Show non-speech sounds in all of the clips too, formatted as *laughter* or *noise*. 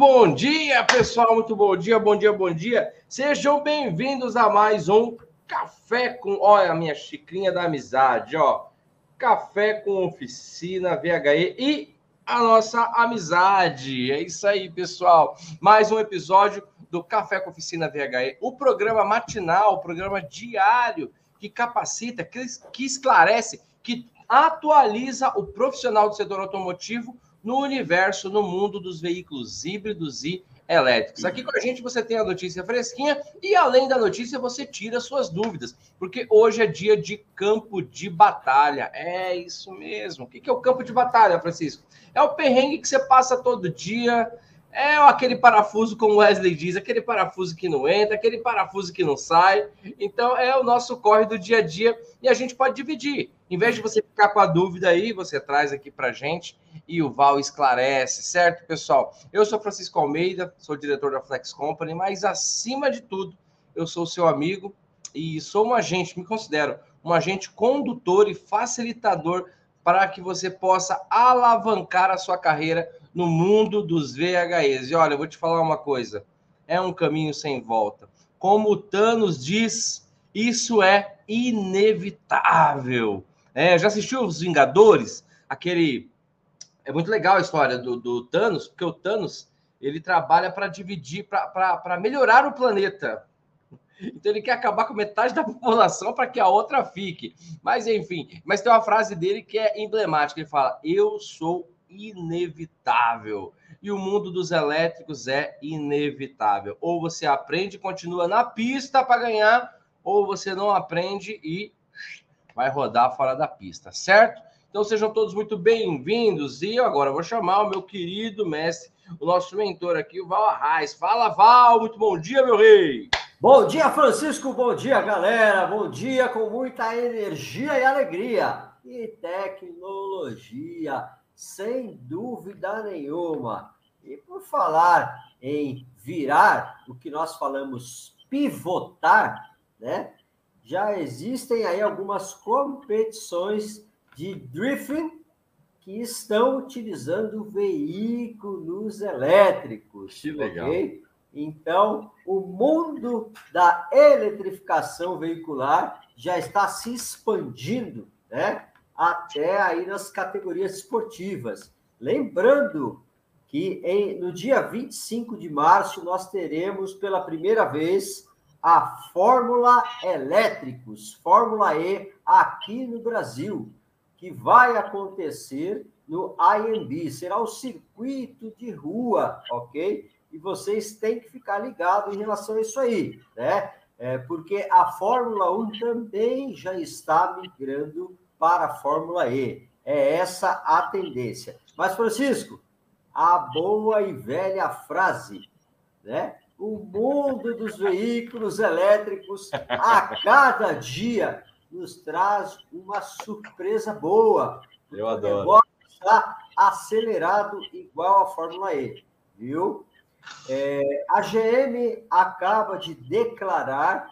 Bom dia, pessoal. Muito bom dia, bom dia, bom dia. Sejam bem-vindos a mais um Café com. Olha a minha xicrinha da amizade, ó. Café com oficina VHE e a nossa amizade. É isso aí, pessoal. Mais um episódio do Café com Oficina VHE, o programa matinal, o programa diário que capacita, que esclarece, que atualiza o profissional do setor automotivo no universo, no mundo dos veículos híbridos e elétricos. Aqui com a gente você tem a notícia fresquinha e além da notícia você tira suas dúvidas, porque hoje é dia de campo de batalha. É isso mesmo. O que é o campo de batalha, Francisco? É o perrengue que você passa todo dia, é aquele parafuso, como Wesley diz, aquele parafuso que não entra, aquele parafuso que não sai. Então, é o nosso corre do dia a dia e a gente pode dividir. Em vez de você ficar com a dúvida aí, você traz aqui para gente e o Val esclarece, certo, pessoal? Eu sou Francisco Almeida, sou diretor da Flex Company, mas acima de tudo, eu sou seu amigo e sou um agente, me considero um agente condutor e facilitador para que você possa alavancar a sua carreira no mundo dos VHEs. E olha, eu vou te falar uma coisa: é um caminho sem volta. Como o Thanos diz, isso é inevitável. É, já assistiu Os Vingadores? Aquele. É muito legal a história do, do Thanos, porque o Thanos ele trabalha para dividir, para melhorar o planeta. Então ele quer acabar com metade da *laughs* população para que a outra fique. Mas enfim, mas tem uma frase dele que é emblemática. Ele fala: Eu sou inevitável. E o mundo dos elétricos é inevitável. Ou você aprende e continua na pista para ganhar, ou você não aprende e vai rodar fora da pista, certo? Então sejam todos muito bem-vindos. E eu agora vou chamar o meu querido mestre, o nosso mentor aqui, o Val Arraes. Fala, Val! Muito bom dia, meu rei! Bom dia, Francisco! Bom dia, galera! Bom dia com muita energia e alegria! E tecnologia sem dúvida nenhuma. E por falar em virar, o que nós falamos pivotar, né? Já existem aí algumas competições de drifting que estão utilizando veículos elétricos. Que legal. Okay? Então, o mundo da eletrificação veicular já está se expandindo, né? Até aí nas categorias esportivas. Lembrando que em, no dia 25 de março nós teremos pela primeira vez a Fórmula Elétricos, Fórmula E, aqui no Brasil, que vai acontecer no IMB. Será o circuito de rua, ok? E vocês têm que ficar ligados em relação a isso aí, né? É, porque a Fórmula 1 também já está migrando para a Fórmula E. É essa a tendência. Mas, Francisco, a boa e velha frase, né? O mundo dos veículos elétricos a cada dia nos traz uma surpresa boa. Eu adoro. O negócio está acelerado igual a Fórmula E, viu? É, a GM acaba de declarar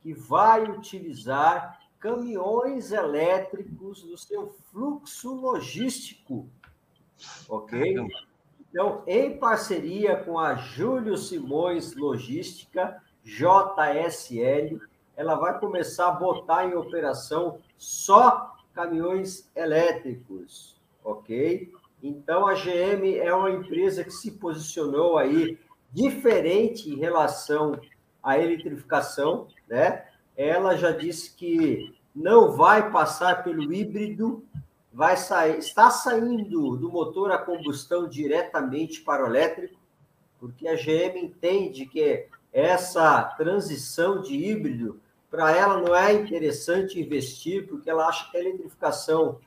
que vai utilizar caminhões elétricos no seu fluxo logístico. Ok? Então, em parceria com a Júlio Simões Logística, JSL, ela vai começar a botar em operação só caminhões elétricos, ok? Então, a GM é uma empresa que se posicionou aí diferente em relação à eletrificação, né? Ela já disse que não vai passar pelo híbrido, vai sair, está saindo do motor a combustão diretamente para o elétrico, porque a GM entende que essa transição de híbrido para ela não é interessante investir, porque ela acha que a eletrificação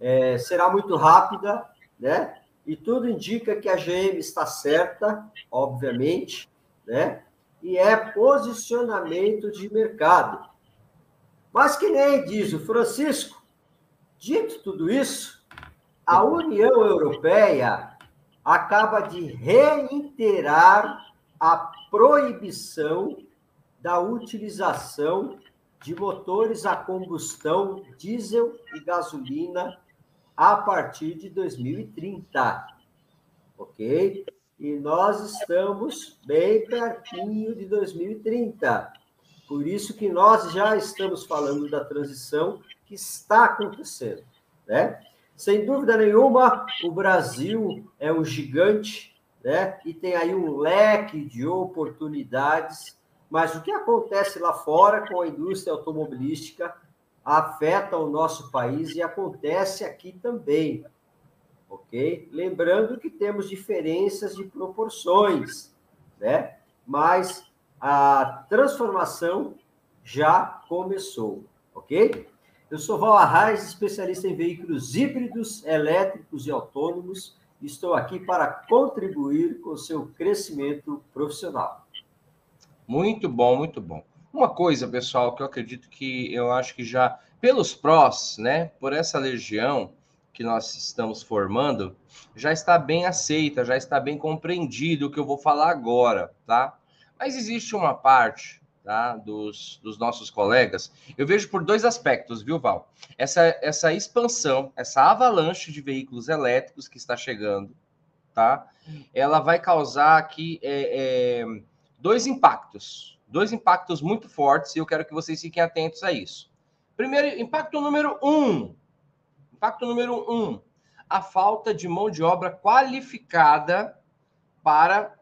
é, será muito rápida, né? E tudo indica que a GM está certa, obviamente, né? E é posicionamento de mercado. Mas que nem diz o Francisco, dito tudo isso, a União Europeia acaba de reiterar a proibição da utilização de motores a combustão diesel e gasolina a partir de 2030. Ok? E nós estamos bem pertinho de 2030. Por isso que nós já estamos falando da transição que está acontecendo, né? Sem dúvida nenhuma, o Brasil é um gigante, né? E tem aí um leque de oportunidades, mas o que acontece lá fora com a indústria automobilística afeta o nosso país e acontece aqui também ok? Lembrando que temos diferenças de proporções, né? Mas a transformação já começou, ok? Eu sou Val Arraes, especialista em veículos híbridos, elétricos e autônomos. Estou aqui para contribuir com o seu crescimento profissional. Muito bom, muito bom. Uma coisa, pessoal, que eu acredito que eu acho que já pelos prós, né, por essa legião, que nós estamos formando já está bem aceita, já está bem compreendido o que eu vou falar agora, tá? Mas existe uma parte tá, dos, dos nossos colegas, eu vejo por dois aspectos, viu, Val? Essa, essa expansão, essa avalanche de veículos elétricos que está chegando, tá? Ela vai causar aqui é, é, dois impactos, dois impactos muito fortes, e eu quero que vocês fiquem atentos a isso. Primeiro, impacto número um, Impacto número um: a falta de mão de obra qualificada para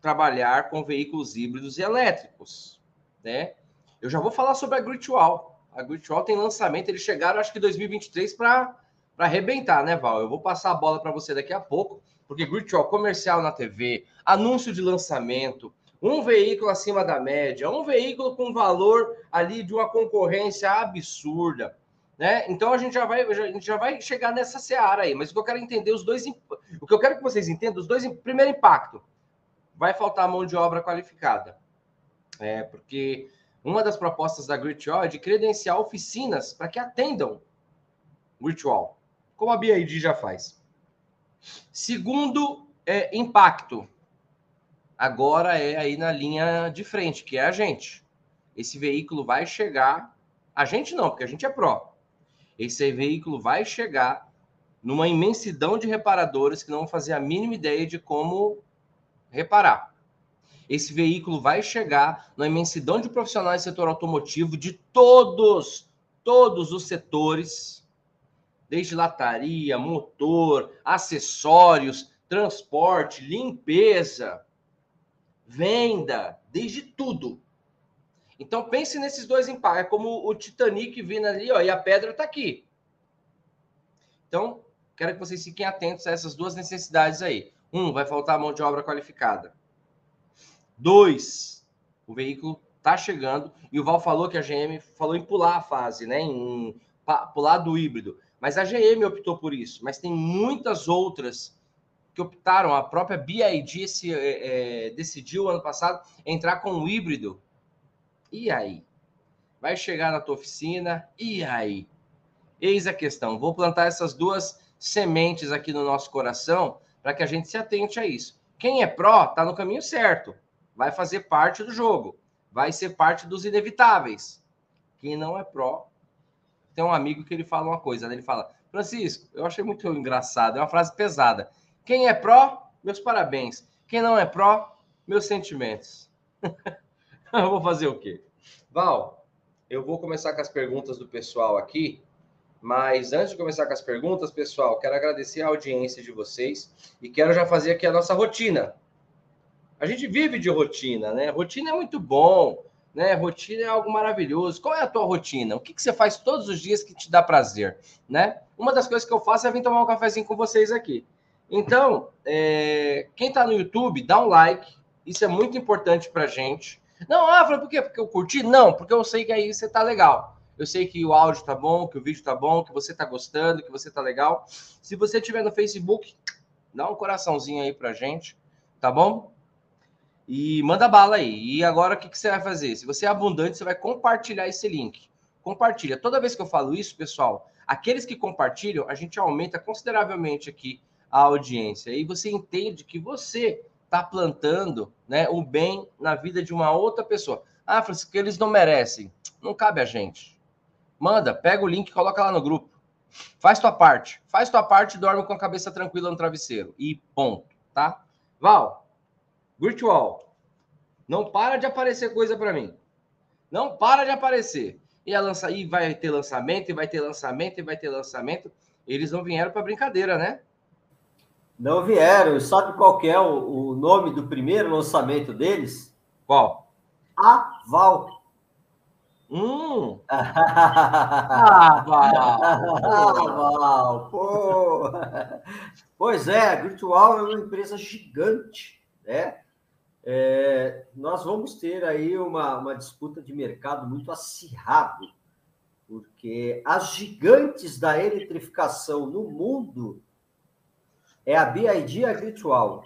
trabalhar com veículos híbridos e elétricos, né? Eu já vou falar sobre a Gritwall. A Gritwall tem lançamento, eles chegaram acho que 2023 para para arrebentar, né, Val? Eu vou passar a bola para você daqui a pouco, porque Gritwall comercial na TV, anúncio de lançamento, um veículo acima da média, um veículo com valor ali de uma concorrência absurda. Né? Então a gente já vai, a gente já vai chegar nessa seara aí, mas o que eu quero entender os dois, o que eu quero que vocês entendam, os dois, primeiro impacto, vai faltar mão de obra qualificada, é porque uma das propostas da Gritwall é de credenciar oficinas para que atendam Gritwall, como a BID já faz. Segundo é, impacto, agora é aí na linha de frente, que é a gente. Esse veículo vai chegar, a gente não, porque a gente é pró esse veículo vai chegar numa imensidão de reparadores que não vão fazer a mínima ideia de como reparar. Esse veículo vai chegar numa imensidão de profissionais do setor automotivo de todos, todos os setores, desde lataria, motor, acessórios, transporte, limpeza, venda, desde tudo. Então pense nesses dois impactos. É como o Titanic vindo ali, ó, e a pedra está aqui. Então, quero que vocês fiquem atentos a essas duas necessidades aí. Um, vai faltar mão de obra qualificada. Dois, o veículo está chegando e o Val falou que a GM falou em pular a fase, né? Em pular do híbrido. Mas a GM optou por isso. Mas tem muitas outras que optaram. A própria BID é, é, decidiu ano passado entrar com o híbrido e aí? Vai chegar na tua oficina? E aí? Eis a questão. Vou plantar essas duas sementes aqui no nosso coração para que a gente se atente a isso. Quem é pró está no caminho certo. Vai fazer parte do jogo. Vai ser parte dos inevitáveis. Quem não é pró, tem um amigo que ele fala uma coisa, né? ele fala: Francisco, eu achei muito engraçado, é uma frase pesada. Quem é pró, meus parabéns. Quem não é pró, meus sentimentos. *laughs* *laughs* eu vou fazer o quê? Val, eu vou começar com as perguntas do pessoal aqui, mas antes de começar com as perguntas, pessoal, quero agradecer a audiência de vocês e quero já fazer aqui a nossa rotina. A gente vive de rotina, né? Rotina é muito bom, né? Rotina é algo maravilhoso. Qual é a tua rotina? O que, que você faz todos os dias que te dá prazer, né? Uma das coisas que eu faço é vir tomar um cafezinho com vocês aqui. Então, é... quem está no YouTube, dá um like. Isso é muito importante para gente. Não, ah, por quê? Porque eu curti? Não, porque eu sei que aí você tá legal. Eu sei que o áudio tá bom, que o vídeo tá bom, que você tá gostando, que você tá legal. Se você tiver no Facebook, dá um coraçãozinho aí pra gente, tá bom? E manda bala aí. E agora o que, que você vai fazer? Se você é abundante, você vai compartilhar esse link. Compartilha. Toda vez que eu falo isso, pessoal, aqueles que compartilham, a gente aumenta consideravelmente aqui a audiência. E você entende que você está plantando né, o bem na vida de uma outra pessoa. Ah, Francisco, que eles não merecem. Não cabe a gente. Manda, pega o link coloca lá no grupo. Faz tua parte. Faz tua parte e dorme com a cabeça tranquila no travesseiro. E ponto, tá? Val, virtual, não para de aparecer coisa para mim. Não para de aparecer. E, a lança... e vai ter lançamento, e vai ter lançamento, e vai ter lançamento. Eles não vieram para brincadeira, né? Não vieram. Sabe qual que é o, o nome do primeiro lançamento deles? Qual? Aval. Hum. *laughs* Aval. Aval. Pô. Pois é, a Virtual é uma empresa gigante, né? É, nós vamos ter aí uma, uma disputa de mercado muito acirrado, porque as gigantes da eletrificação no mundo é a BID e a Virtual,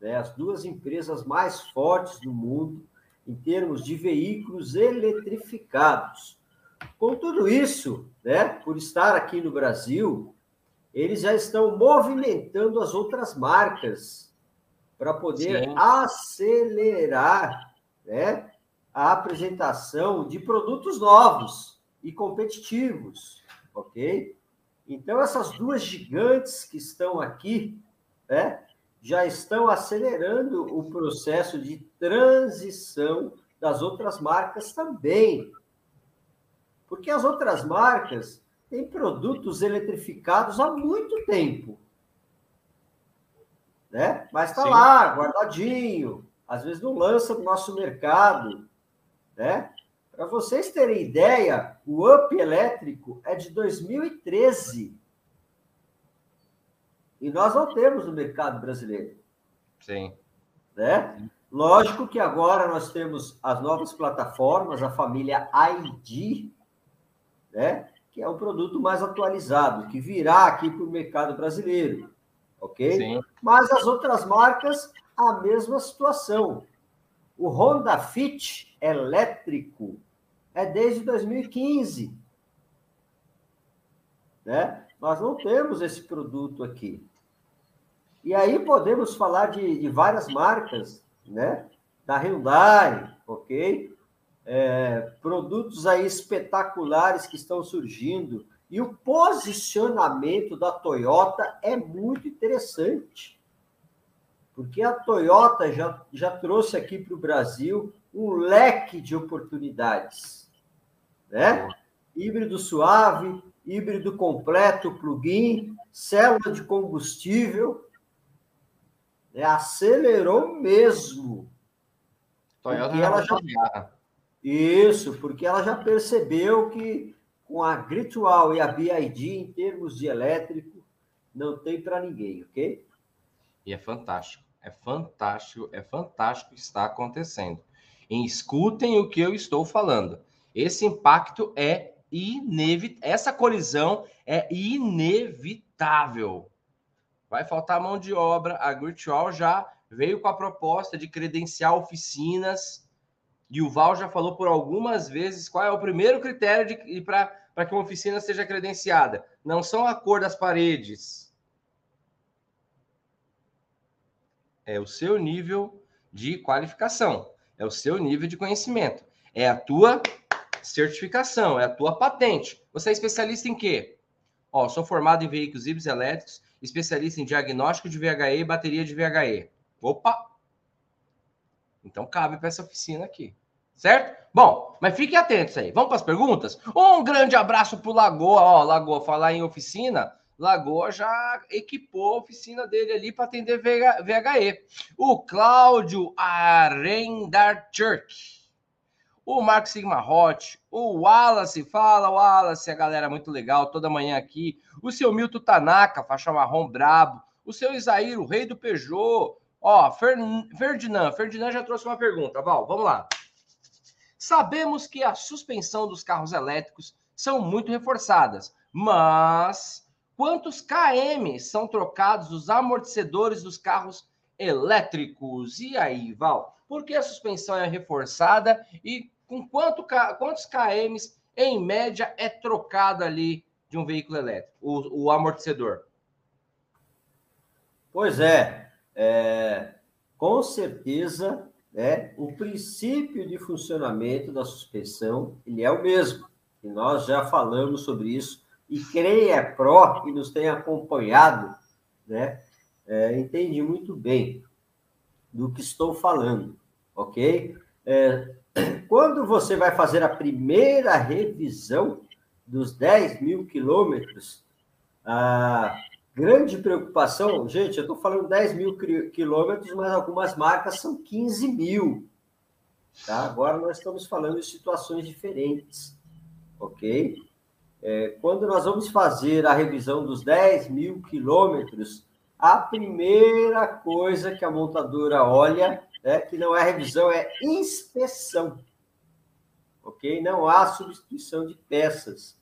né? as duas empresas mais fortes do mundo em termos de veículos eletrificados. Com tudo isso, né, por estar aqui no Brasil, eles já estão movimentando as outras marcas para poder Sim. acelerar né, a apresentação de produtos novos e competitivos, ok? Então, essas duas gigantes que estão aqui, né, já estão acelerando o processo de transição das outras marcas também. Porque as outras marcas têm produtos eletrificados há muito tempo. Né? Mas está lá, guardadinho. Às vezes não lança no nosso mercado. Né? Para vocês terem ideia, o Up elétrico é de 2013. E nós não temos no mercado brasileiro. Sim. Né? Lógico que agora nós temos as novas plataformas, a família ID, né? que é um produto mais atualizado, que virá aqui para o mercado brasileiro. Ok? Sim. Mas as outras marcas, a mesma situação. O Honda Fit elétrico é desde 2015. Né? Nós não temos esse produto aqui. E aí podemos falar de, de várias marcas, né? Da Hyundai, ok? É, produtos aí espetaculares que estão surgindo. E o posicionamento da Toyota é muito interessante. Porque a Toyota já, já trouxe aqui para o Brasil um leque de oportunidades. Né? Híbrido suave, híbrido completo, plug-in, célula de combustível, né, acelerou mesmo. Toyota ela já... Isso, porque ela já percebeu que com a Gritual e a BID, em termos de elétrico, não tem para ninguém, ok? E é fantástico, é fantástico, é fantástico o que está acontecendo. E escutem o que eu estou falando. Esse impacto é inevitável. Essa colisão é inevitável. Vai faltar mão de obra. A Virtual já veio com a proposta de credenciar oficinas. E o Val já falou por algumas vezes qual é o primeiro critério para que uma oficina seja credenciada. Não são a cor das paredes. É o seu nível de qualificação. É o seu nível de conhecimento. É a tua certificação, é a tua patente. Você é especialista em quê? Ó, sou formado em veículos híbridos elétricos, especialista em diagnóstico de VHE e bateria de VHE. Opa! Então cabe para essa oficina aqui. Certo? Bom, mas fiquem atentos aí. Vamos para as perguntas? Um grande abraço para o Lagoa. Ó, Lagoa, falar em oficina. Lagoa já equipou a oficina dele ali para atender VHE. O Cláudio Arendarchuk o Marco Sigma Hot, o Wallace, fala Wallace, a galera muito legal, toda manhã aqui, o seu Milton Tanaka, faixa marrom brabo, o seu Isaír, o rei do Peugeot, ó, Ferdinand, Ferdinand já trouxe uma pergunta, Val, vamos lá. Sabemos que a suspensão dos carros elétricos são muito reforçadas, mas quantos km são trocados os amortecedores dos carros elétricos? E aí, Val? Por que a suspensão é reforçada e com quanto, quantos KMs, em média, é trocado ali de um veículo elétrico, o, o amortecedor? Pois é, é, com certeza, né, o princípio de funcionamento da suspensão ele é o mesmo. E nós já falamos sobre isso. E creia Pro, que nos tem acompanhado, né, é, entende muito bem do que estou falando, ok? É, quando você vai fazer a primeira revisão dos 10 mil quilômetros, a grande preocupação, gente, eu estou falando 10 mil quilômetros, mas algumas marcas são 15 mil. Tá? Agora nós estamos falando de situações diferentes, ok? É, quando nós vamos fazer a revisão dos 10 mil quilômetros, a primeira coisa que a montadora olha, né, que não é revisão, é inspeção. Ok? Não há substituição de peças.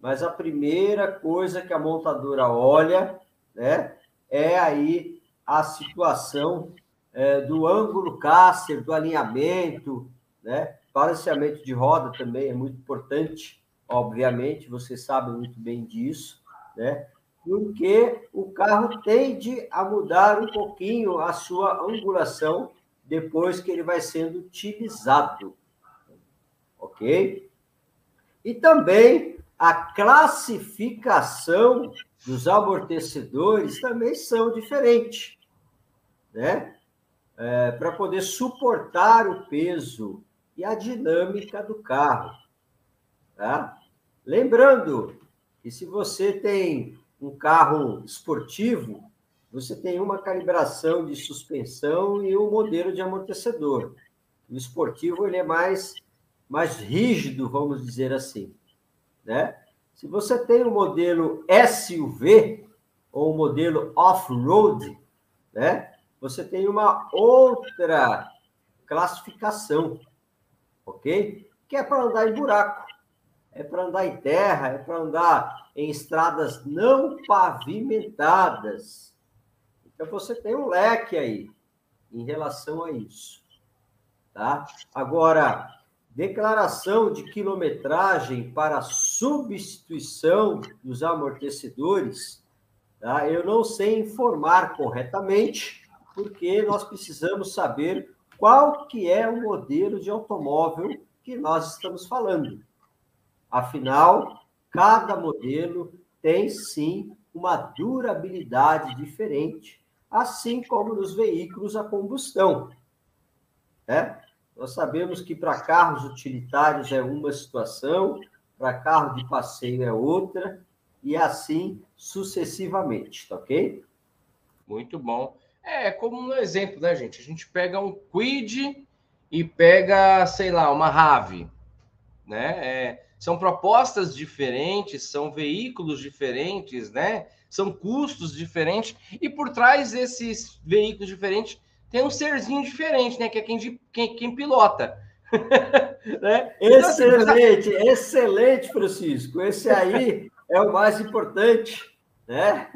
Mas a primeira coisa que a montadora olha né, é aí a situação é, do ângulo caster, do alinhamento, né? Balanceamento de roda também é muito importante, obviamente, você sabe muito bem disso, né? Porque o carro tende a mudar um pouquinho a sua angulação depois que ele vai sendo utilizado. Ok? E também a classificação dos amortecedores também são diferentes, né? é, para poder suportar o peso e a dinâmica do carro. Tá? Lembrando que se você tem um carro esportivo, você tem uma calibração de suspensão e um modelo de amortecedor. O esportivo ele é mais, mais rígido, vamos dizer assim. Né? Se você tem um modelo SUV ou um modelo off-road, né? você tem uma outra classificação, ok? Que é para andar em buraco, é para andar em terra, é para andar em estradas não pavimentadas. Então você tem um leque aí em relação a isso, tá? Agora, declaração de quilometragem para substituição dos amortecedores, tá? Eu não sei informar corretamente porque nós precisamos saber qual que é o modelo de automóvel que nós estamos falando. Afinal, cada modelo tem sim uma durabilidade diferente, assim como nos veículos a combustão. Né? Nós sabemos que para carros utilitários é uma situação, para carro de passeio é outra, e assim sucessivamente, tá ok? Muito bom. É, como um exemplo, né, gente? A gente pega um Quid e pega, sei lá, uma Rave, né? É, são propostas diferentes, são veículos diferentes, né? São custos diferentes e por trás desses veículos diferentes tem um serzinho diferente, né? Que é quem, quem, quem pilota. *laughs* né? Excelente, então, assim, excelente, Francisco. Esse aí *laughs* é o mais importante, né?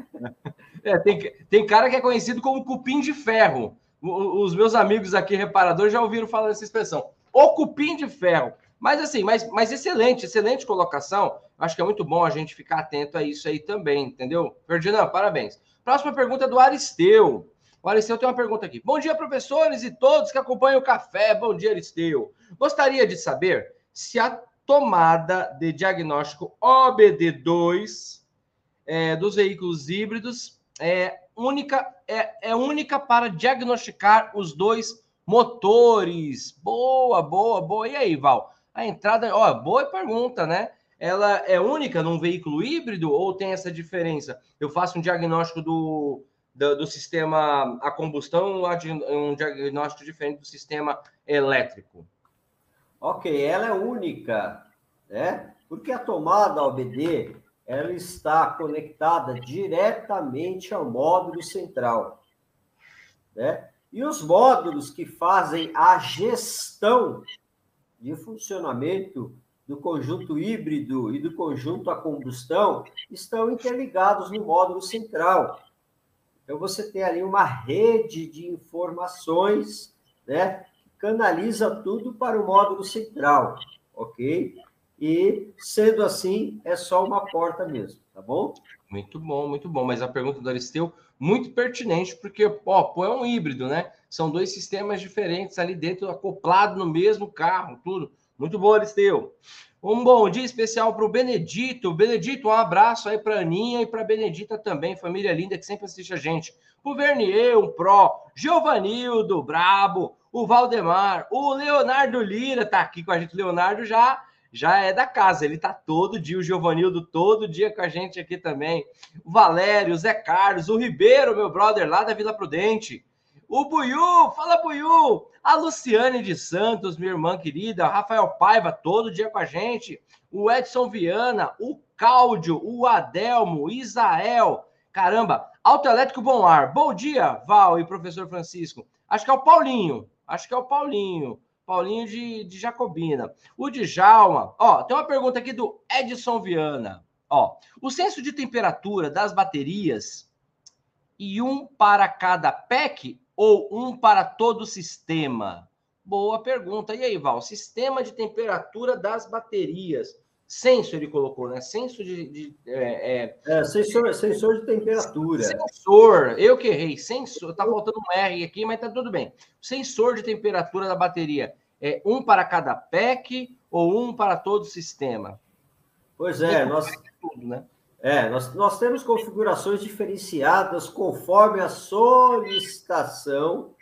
É, tem, tem cara que é conhecido como cupim de ferro. os meus amigos aqui, reparadores, já ouviram falar dessa expressão. O cupim de ferro. Mas assim, mas, mas excelente, excelente colocação. Acho que é muito bom a gente ficar atento a isso aí também, entendeu? Ferdinand, parabéns. Próxima pergunta é do Aristeu. O Aristeu tem uma pergunta aqui. Bom dia, professores e todos que acompanham o café. Bom dia, Aristeu. Gostaria de saber se a tomada de diagnóstico OBD2 é, dos veículos híbridos é única, é, é única para diagnosticar os dois motores. Boa, boa, boa. E aí, Val? A entrada, ó, boa pergunta, né? Ela é única num veículo híbrido ou tem essa diferença? Eu faço um diagnóstico do, do, do sistema a combustão, um diagnóstico diferente do sistema elétrico. Ok, ela é única, né? Porque a tomada OBD ela está conectada diretamente ao módulo central. Né? E os módulos que fazem a gestão de funcionamento do conjunto híbrido e do conjunto a combustão estão interligados no módulo central. Então, você tem ali uma rede de informações né, que canaliza tudo para o módulo central, ok? e, sendo assim, é só uma porta mesmo, tá bom? Muito bom, muito bom. Mas a pergunta do Aristeu, muito pertinente, porque ó, pô, é um híbrido, né? São dois sistemas diferentes ali dentro, acoplado no mesmo carro, tudo. Muito bom, Aristeu. Um bom dia especial para o Benedito. Benedito, um abraço aí para a Aninha e para Benedita também, família linda que sempre assiste a gente. O Vernier, um pró. Giovanildo, brabo. O Valdemar. O Leonardo Lira tá aqui com a gente. Leonardo já já é da casa, ele tá todo dia, o Giovanildo todo dia com a gente aqui também. O Valério, o Zé Carlos, o Ribeiro, meu brother lá da Vila Prudente. O Buiu, fala Buiu! A Luciane de Santos, minha irmã querida, o Rafael Paiva, todo dia com a gente. O Edson Viana, o Cláudio, o Adelmo, o Isael. Caramba, Autoelétrico Bom Ar. Bom dia, Val e professor Francisco. Acho que é o Paulinho. Acho que é o Paulinho. Paulinho de, de Jacobina. O Djalma. Ó, tem uma pergunta aqui do Edson Viana. Ó, o senso de temperatura das baterias e um para cada PEC ou um para todo o sistema? Boa pergunta. E aí, Val? Sistema de temperatura das baterias. Senso ele colocou, né? Senso de. de é, é... é, sensor, sensor de temperatura. Sensor, eu que errei. Sensor, tá faltando um R aqui, mas tá tudo bem. Sensor de temperatura da bateria. É um para cada PEC ou um para todo o sistema? Pois é, nós. Tudo, né? É, nós, nós temos configurações diferenciadas conforme a solicitação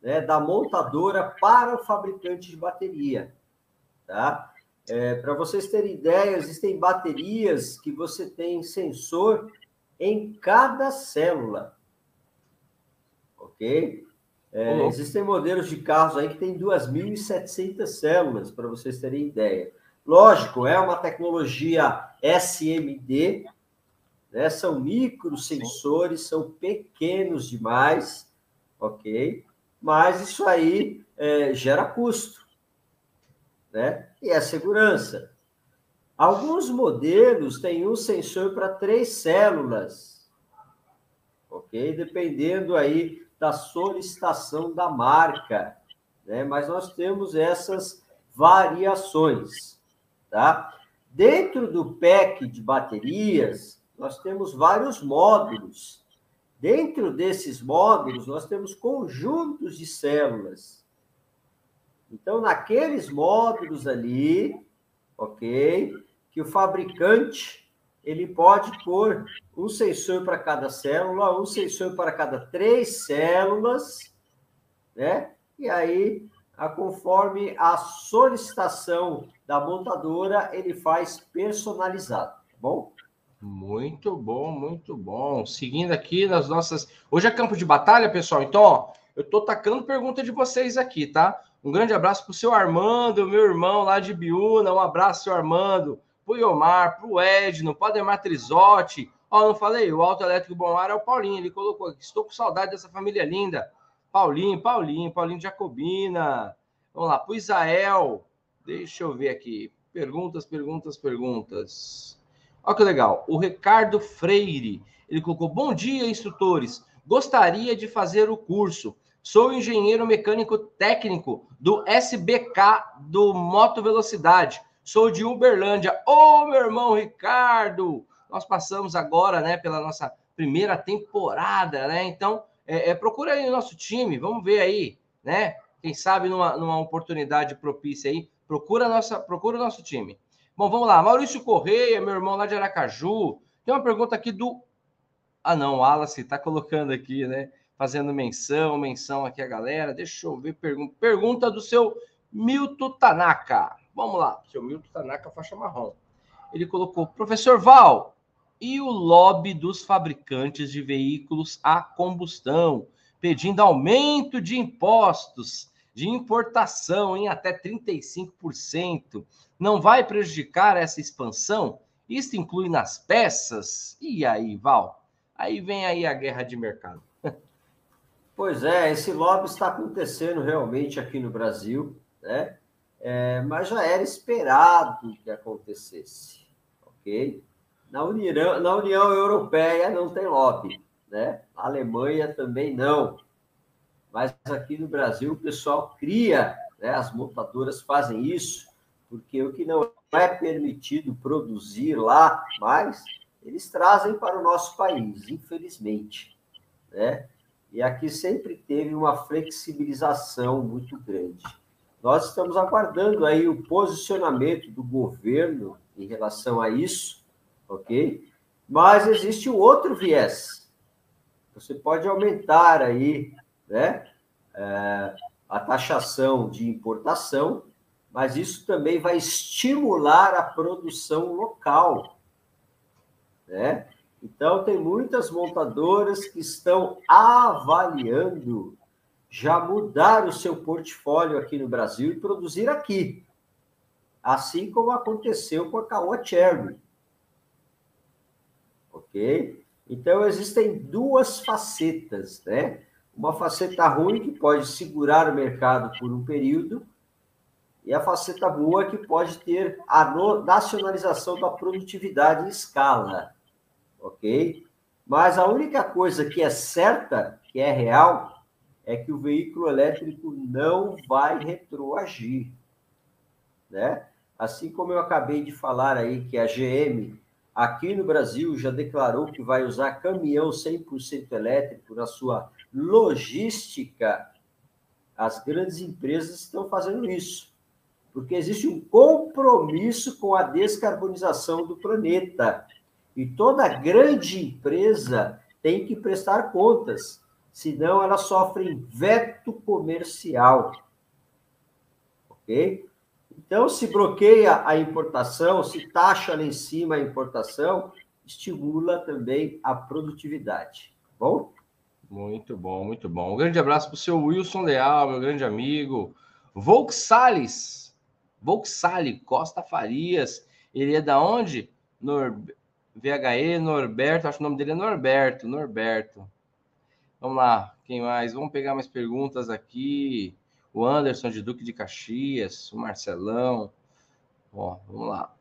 né, da montadora para o fabricante de bateria. Tá? É, Para vocês terem ideia, existem baterias que você tem sensor em cada célula. Ok? É, existem modelos de carros aí que tem 2.700 células, para vocês terem ideia. Lógico, é uma tecnologia SMD, né? são microsensores, são pequenos demais, ok? Mas isso aí é, gera custo né? E a segurança. Alguns modelos têm um sensor para três células, ok? Dependendo aí da solicitação da marca, né? Mas nós temos essas variações, tá? Dentro do pack de baterias, nós temos vários módulos. Dentro desses módulos, nós temos conjuntos de células. Então, naqueles módulos ali, ok, que o fabricante ele pode pôr um sensor para cada célula, um sensor para cada três células, né? E aí, a, conforme a solicitação da montadora, ele faz personalizado, tá bom? Muito bom, muito bom. Seguindo aqui nas nossas. Hoje é campo de batalha, pessoal. Então, ó, eu tô tacando pergunta de vocês aqui, tá? Um grande abraço para o seu Armando, meu irmão lá de Biúna. Um abraço, seu Armando. Para o Iomar, para o Edno, para o Ademar Trizotti. Ó, não falei, o Auto Elétrico Bom Ar é o Paulinho. Ele colocou aqui. Estou com saudade dessa família linda. Paulinho, Paulinho, Paulinho Jacobina. Vamos lá, para o Isael. Deixa eu ver aqui. Perguntas, perguntas, perguntas. Olha que legal. O Ricardo Freire. Ele colocou: Bom dia, instrutores. Gostaria de fazer o curso. Sou engenheiro mecânico técnico do SBK do Moto Velocidade. Sou de Uberlândia. Ô, meu irmão Ricardo! Nós passamos agora, né, pela nossa primeira temporada, né? Então, é, é, procura aí o nosso time, vamos ver aí, né? Quem sabe numa, numa oportunidade propícia aí, procura, nossa, procura o nosso time. Bom, vamos lá. Maurício Correia, meu irmão lá de Aracaju. Tem uma pergunta aqui do. Ah, não, o Wallace está colocando aqui, né? Fazendo menção, menção aqui a galera. Deixa eu ver, pergunta, pergunta do seu Milton Tanaka. Vamos lá, seu Milton Tanaka, faixa marrom. Ele colocou, professor Val, e o lobby dos fabricantes de veículos a combustão, pedindo aumento de impostos de importação em até 35%, não vai prejudicar essa expansão? Isso inclui nas peças? E aí, Val? Aí vem aí a guerra de mercado. Pois é, esse lobby está acontecendo realmente aqui no Brasil, né? É, mas já era esperado que acontecesse, ok? Na União, na União Europeia não tem lobby, né? Na Alemanha também não. Mas aqui no Brasil o pessoal cria, né? as montadoras fazem isso, porque o que não é permitido produzir lá mais, eles trazem para o nosso país, infelizmente, né? E aqui sempre teve uma flexibilização muito grande. nós estamos aguardando aí o posicionamento do governo em relação a isso, ok? Mas existe um outro viés. Você pode aumentar aí, né, é, a taxação de importação, mas isso também vai estimular a produção local, né? Então, tem muitas montadoras que estão avaliando já mudar o seu portfólio aqui no Brasil e produzir aqui. Assim como aconteceu com a Caoa Cherry. Ok? Então, existem duas facetas, né? Uma faceta ruim que pode segurar o mercado por um período e a faceta boa que pode ter a nacionalização da produtividade em escala, ok? Mas a única coisa que é certa, que é real, é que o veículo elétrico não vai retroagir, né? Assim como eu acabei de falar aí que a GM aqui no Brasil já declarou que vai usar caminhão 100% elétrico na sua logística, as grandes empresas estão fazendo isso, porque existe um compromisso com a descarbonização do planeta. E toda grande empresa tem que prestar contas senão elas sofrem veto comercial. Ok? Então, se bloqueia a importação, se taxa lá em cima a importação, estimula também a produtividade. Tá bom? Muito bom, muito bom. Um grande abraço para o seu Wilson Leal, meu grande amigo. Volksales, Volksale Costa Farias. Ele é da onde? Nor... VHE Norberto, acho que o nome dele é Norberto, Norberto. Vamos lá, quem mais? Vamos pegar mais perguntas aqui. O Anderson de Duque de Caxias, o Marcelão. Ó, vamos lá.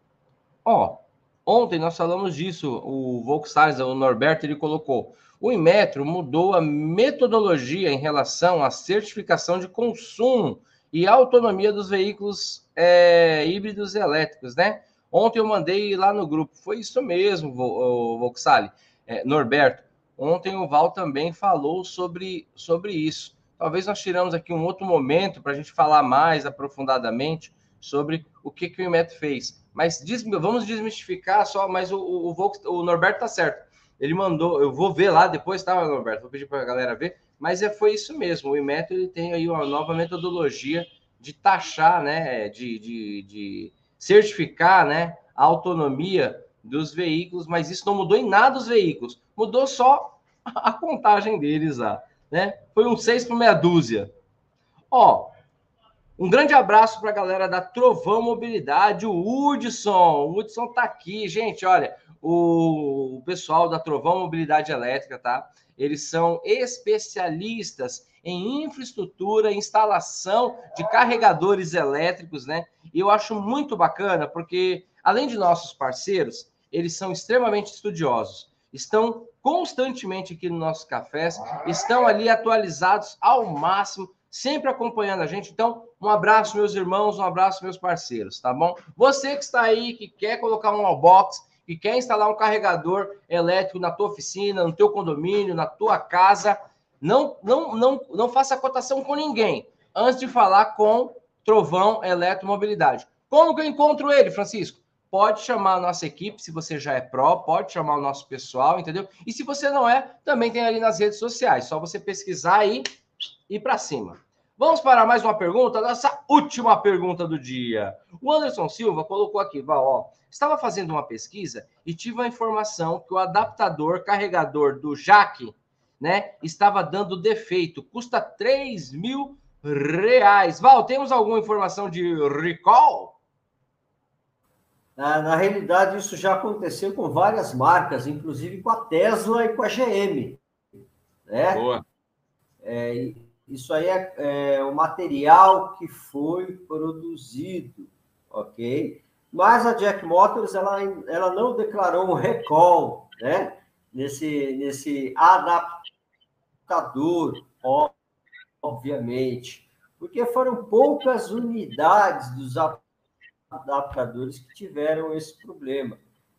Ó, ontem nós falamos disso. O Volkswagen, o Norberto, ele colocou. O Inmetro mudou a metodologia em relação à certificação de consumo e autonomia dos veículos é, híbridos elétricos, né? Ontem eu mandei lá no grupo. Foi isso mesmo, Volkswagen. É, Norberto. Ontem o Val também falou sobre, sobre isso. Talvez nós tiramos aqui um outro momento para a gente falar mais aprofundadamente sobre o que, que o Imet fez. Mas diz, vamos desmistificar só, mas o, o, o Norberto está certo. Ele mandou, eu vou ver lá depois, tá, Norberto? Vou pedir para a galera ver. Mas é, foi isso mesmo. O Imetro ele tem aí uma nova metodologia de taxar, né? De, de, de certificar né, a autonomia dos veículos, mas isso não mudou em nada os veículos. Mudou só *laughs* a contagem deles lá, né? Foi um 6 para meia dúzia. Ó, um grande abraço para a galera da Trovão Mobilidade, o Hudson. O Hudson tá aqui, gente. Olha, o, o pessoal da Trovão Mobilidade Elétrica, tá? Eles são especialistas em infraestrutura, instalação de carregadores elétricos, né? E eu acho muito bacana porque, além de nossos parceiros, eles são extremamente estudiosos estão constantemente aqui no nossos cafés, estão ali atualizados ao máximo, sempre acompanhando a gente. Então, um abraço, meus irmãos, um abraço, meus parceiros, tá bom? Você que está aí, que quer colocar um box, que quer instalar um carregador elétrico na tua oficina, no teu condomínio, na tua casa, não, não, não, não faça cotação com ninguém antes de falar com Trovão Eletromobilidade. Como que eu encontro ele, Francisco? pode chamar a nossa equipe, se você já é pró, pode chamar o nosso pessoal, entendeu? E se você não é, também tem ali nas redes sociais, só você pesquisar e ir para cima. Vamos para mais uma pergunta, nossa última pergunta do dia. O Anderson Silva colocou aqui, ó, estava fazendo uma pesquisa e tive a informação que o adaptador carregador do Jaque, né, estava dando defeito, custa 3 mil reais. Val, temos alguma informação de recall? Na, na realidade, isso já aconteceu com várias marcas, inclusive com a Tesla e com a GM. Né? Boa. É, isso aí é, é o material que foi produzido, ok? Mas a Jack Motors ela, ela não declarou um recall, né? Nesse, nesse adaptador, obviamente, porque foram poucas unidades dos adaptadores que tiveram esse problema.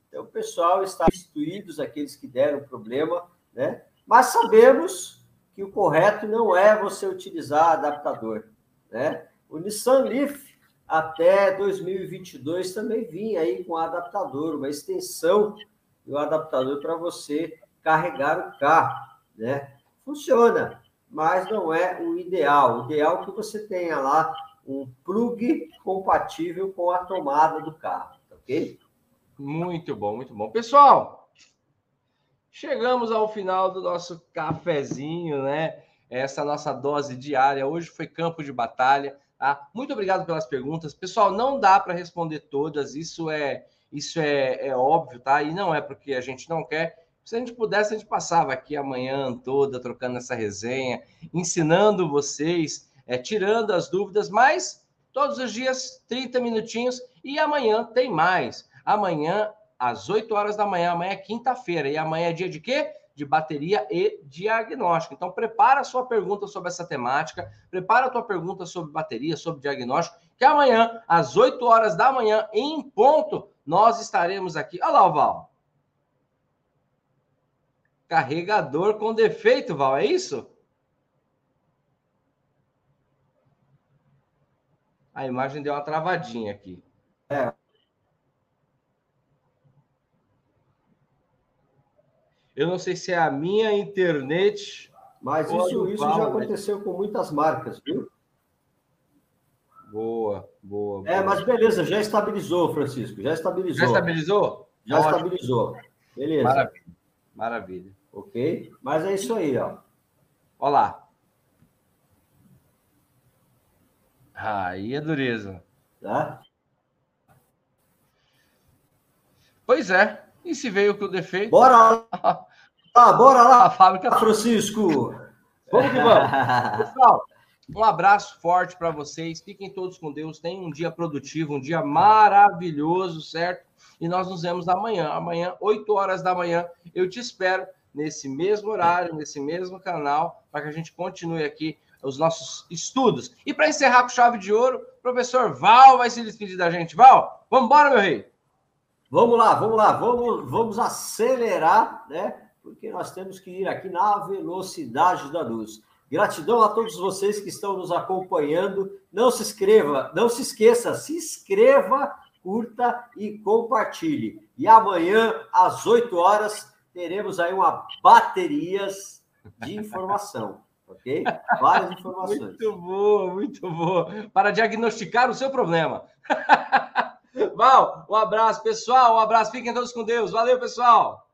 Então, o pessoal está instituídos, aqueles que deram problema, né? Mas sabemos que o correto não é você utilizar adaptador, né? O Nissan Leaf até 2022 também vinha aí com adaptador, uma extensão do adaptador para você carregar o carro, né? Funciona, mas não é o ideal. O ideal é que você tenha lá um plug compatível com a tomada do carro, tá ok? Muito bom, muito bom. Pessoal, chegamos ao final do nosso cafezinho, né? Essa nossa dose diária. Hoje foi campo de batalha. Tá? Muito obrigado pelas perguntas. Pessoal, não dá para responder todas, isso é isso é, é óbvio, tá? E não é porque a gente não quer. Se a gente pudesse, a gente passava aqui a manhã toda trocando essa resenha, ensinando vocês, é, tirando as dúvidas, mas todos os dias, 30 minutinhos, e amanhã tem mais. Amanhã, às 8 horas da manhã, amanhã é quinta-feira, e amanhã é dia de quê? de bateria e diagnóstico. Então, prepara a sua pergunta sobre essa temática, prepara a tua pergunta sobre bateria, sobre diagnóstico, que amanhã, às 8 horas da manhã, em ponto, nós estaremos aqui. Olha lá Val. Carregador com defeito, Val, é isso? A imagem deu uma travadinha aqui. É, Eu não sei se é a minha internet. Mas isso, isso já aconteceu com muitas marcas, viu? Boa, boa, É, mas beleza, já estabilizou, Francisco. Já estabilizou. Já estabilizou? Já Ótimo. estabilizou. Beleza. Maravilha. Maravilha. Ok? Mas é isso aí, ó. Olha lá. Aí é dureza. Tá? Pois é. E se veio com o defeito? Bora lá! *laughs* Ah, bora lá, a fábrica Francisco! Vamos que vamos! *laughs* Pessoal, um abraço forte para vocês. Fiquem todos com Deus. Tenham um dia produtivo, um dia maravilhoso, certo? E nós nos vemos amanhã. Amanhã, 8 horas da manhã, eu te espero nesse mesmo horário, nesse mesmo canal, para que a gente continue aqui os nossos estudos. E para encerrar com chave de ouro, professor Val vai se despedir da gente. Val, vamos embora, meu rei! Vamos lá, vamos lá, vamos, vamos acelerar, né? Porque nós temos que ir aqui na velocidade da luz. Gratidão a todos vocês que estão nos acompanhando. Não se inscreva, não se esqueça, se inscreva, curta e compartilhe. E amanhã, às 8 horas, teremos aí uma baterias de informação. Ok? Várias informações. Muito boa, muito boa. Para diagnosticar o seu problema. *laughs* Val, um abraço, pessoal. Um abraço. Fiquem todos com Deus. Valeu, pessoal.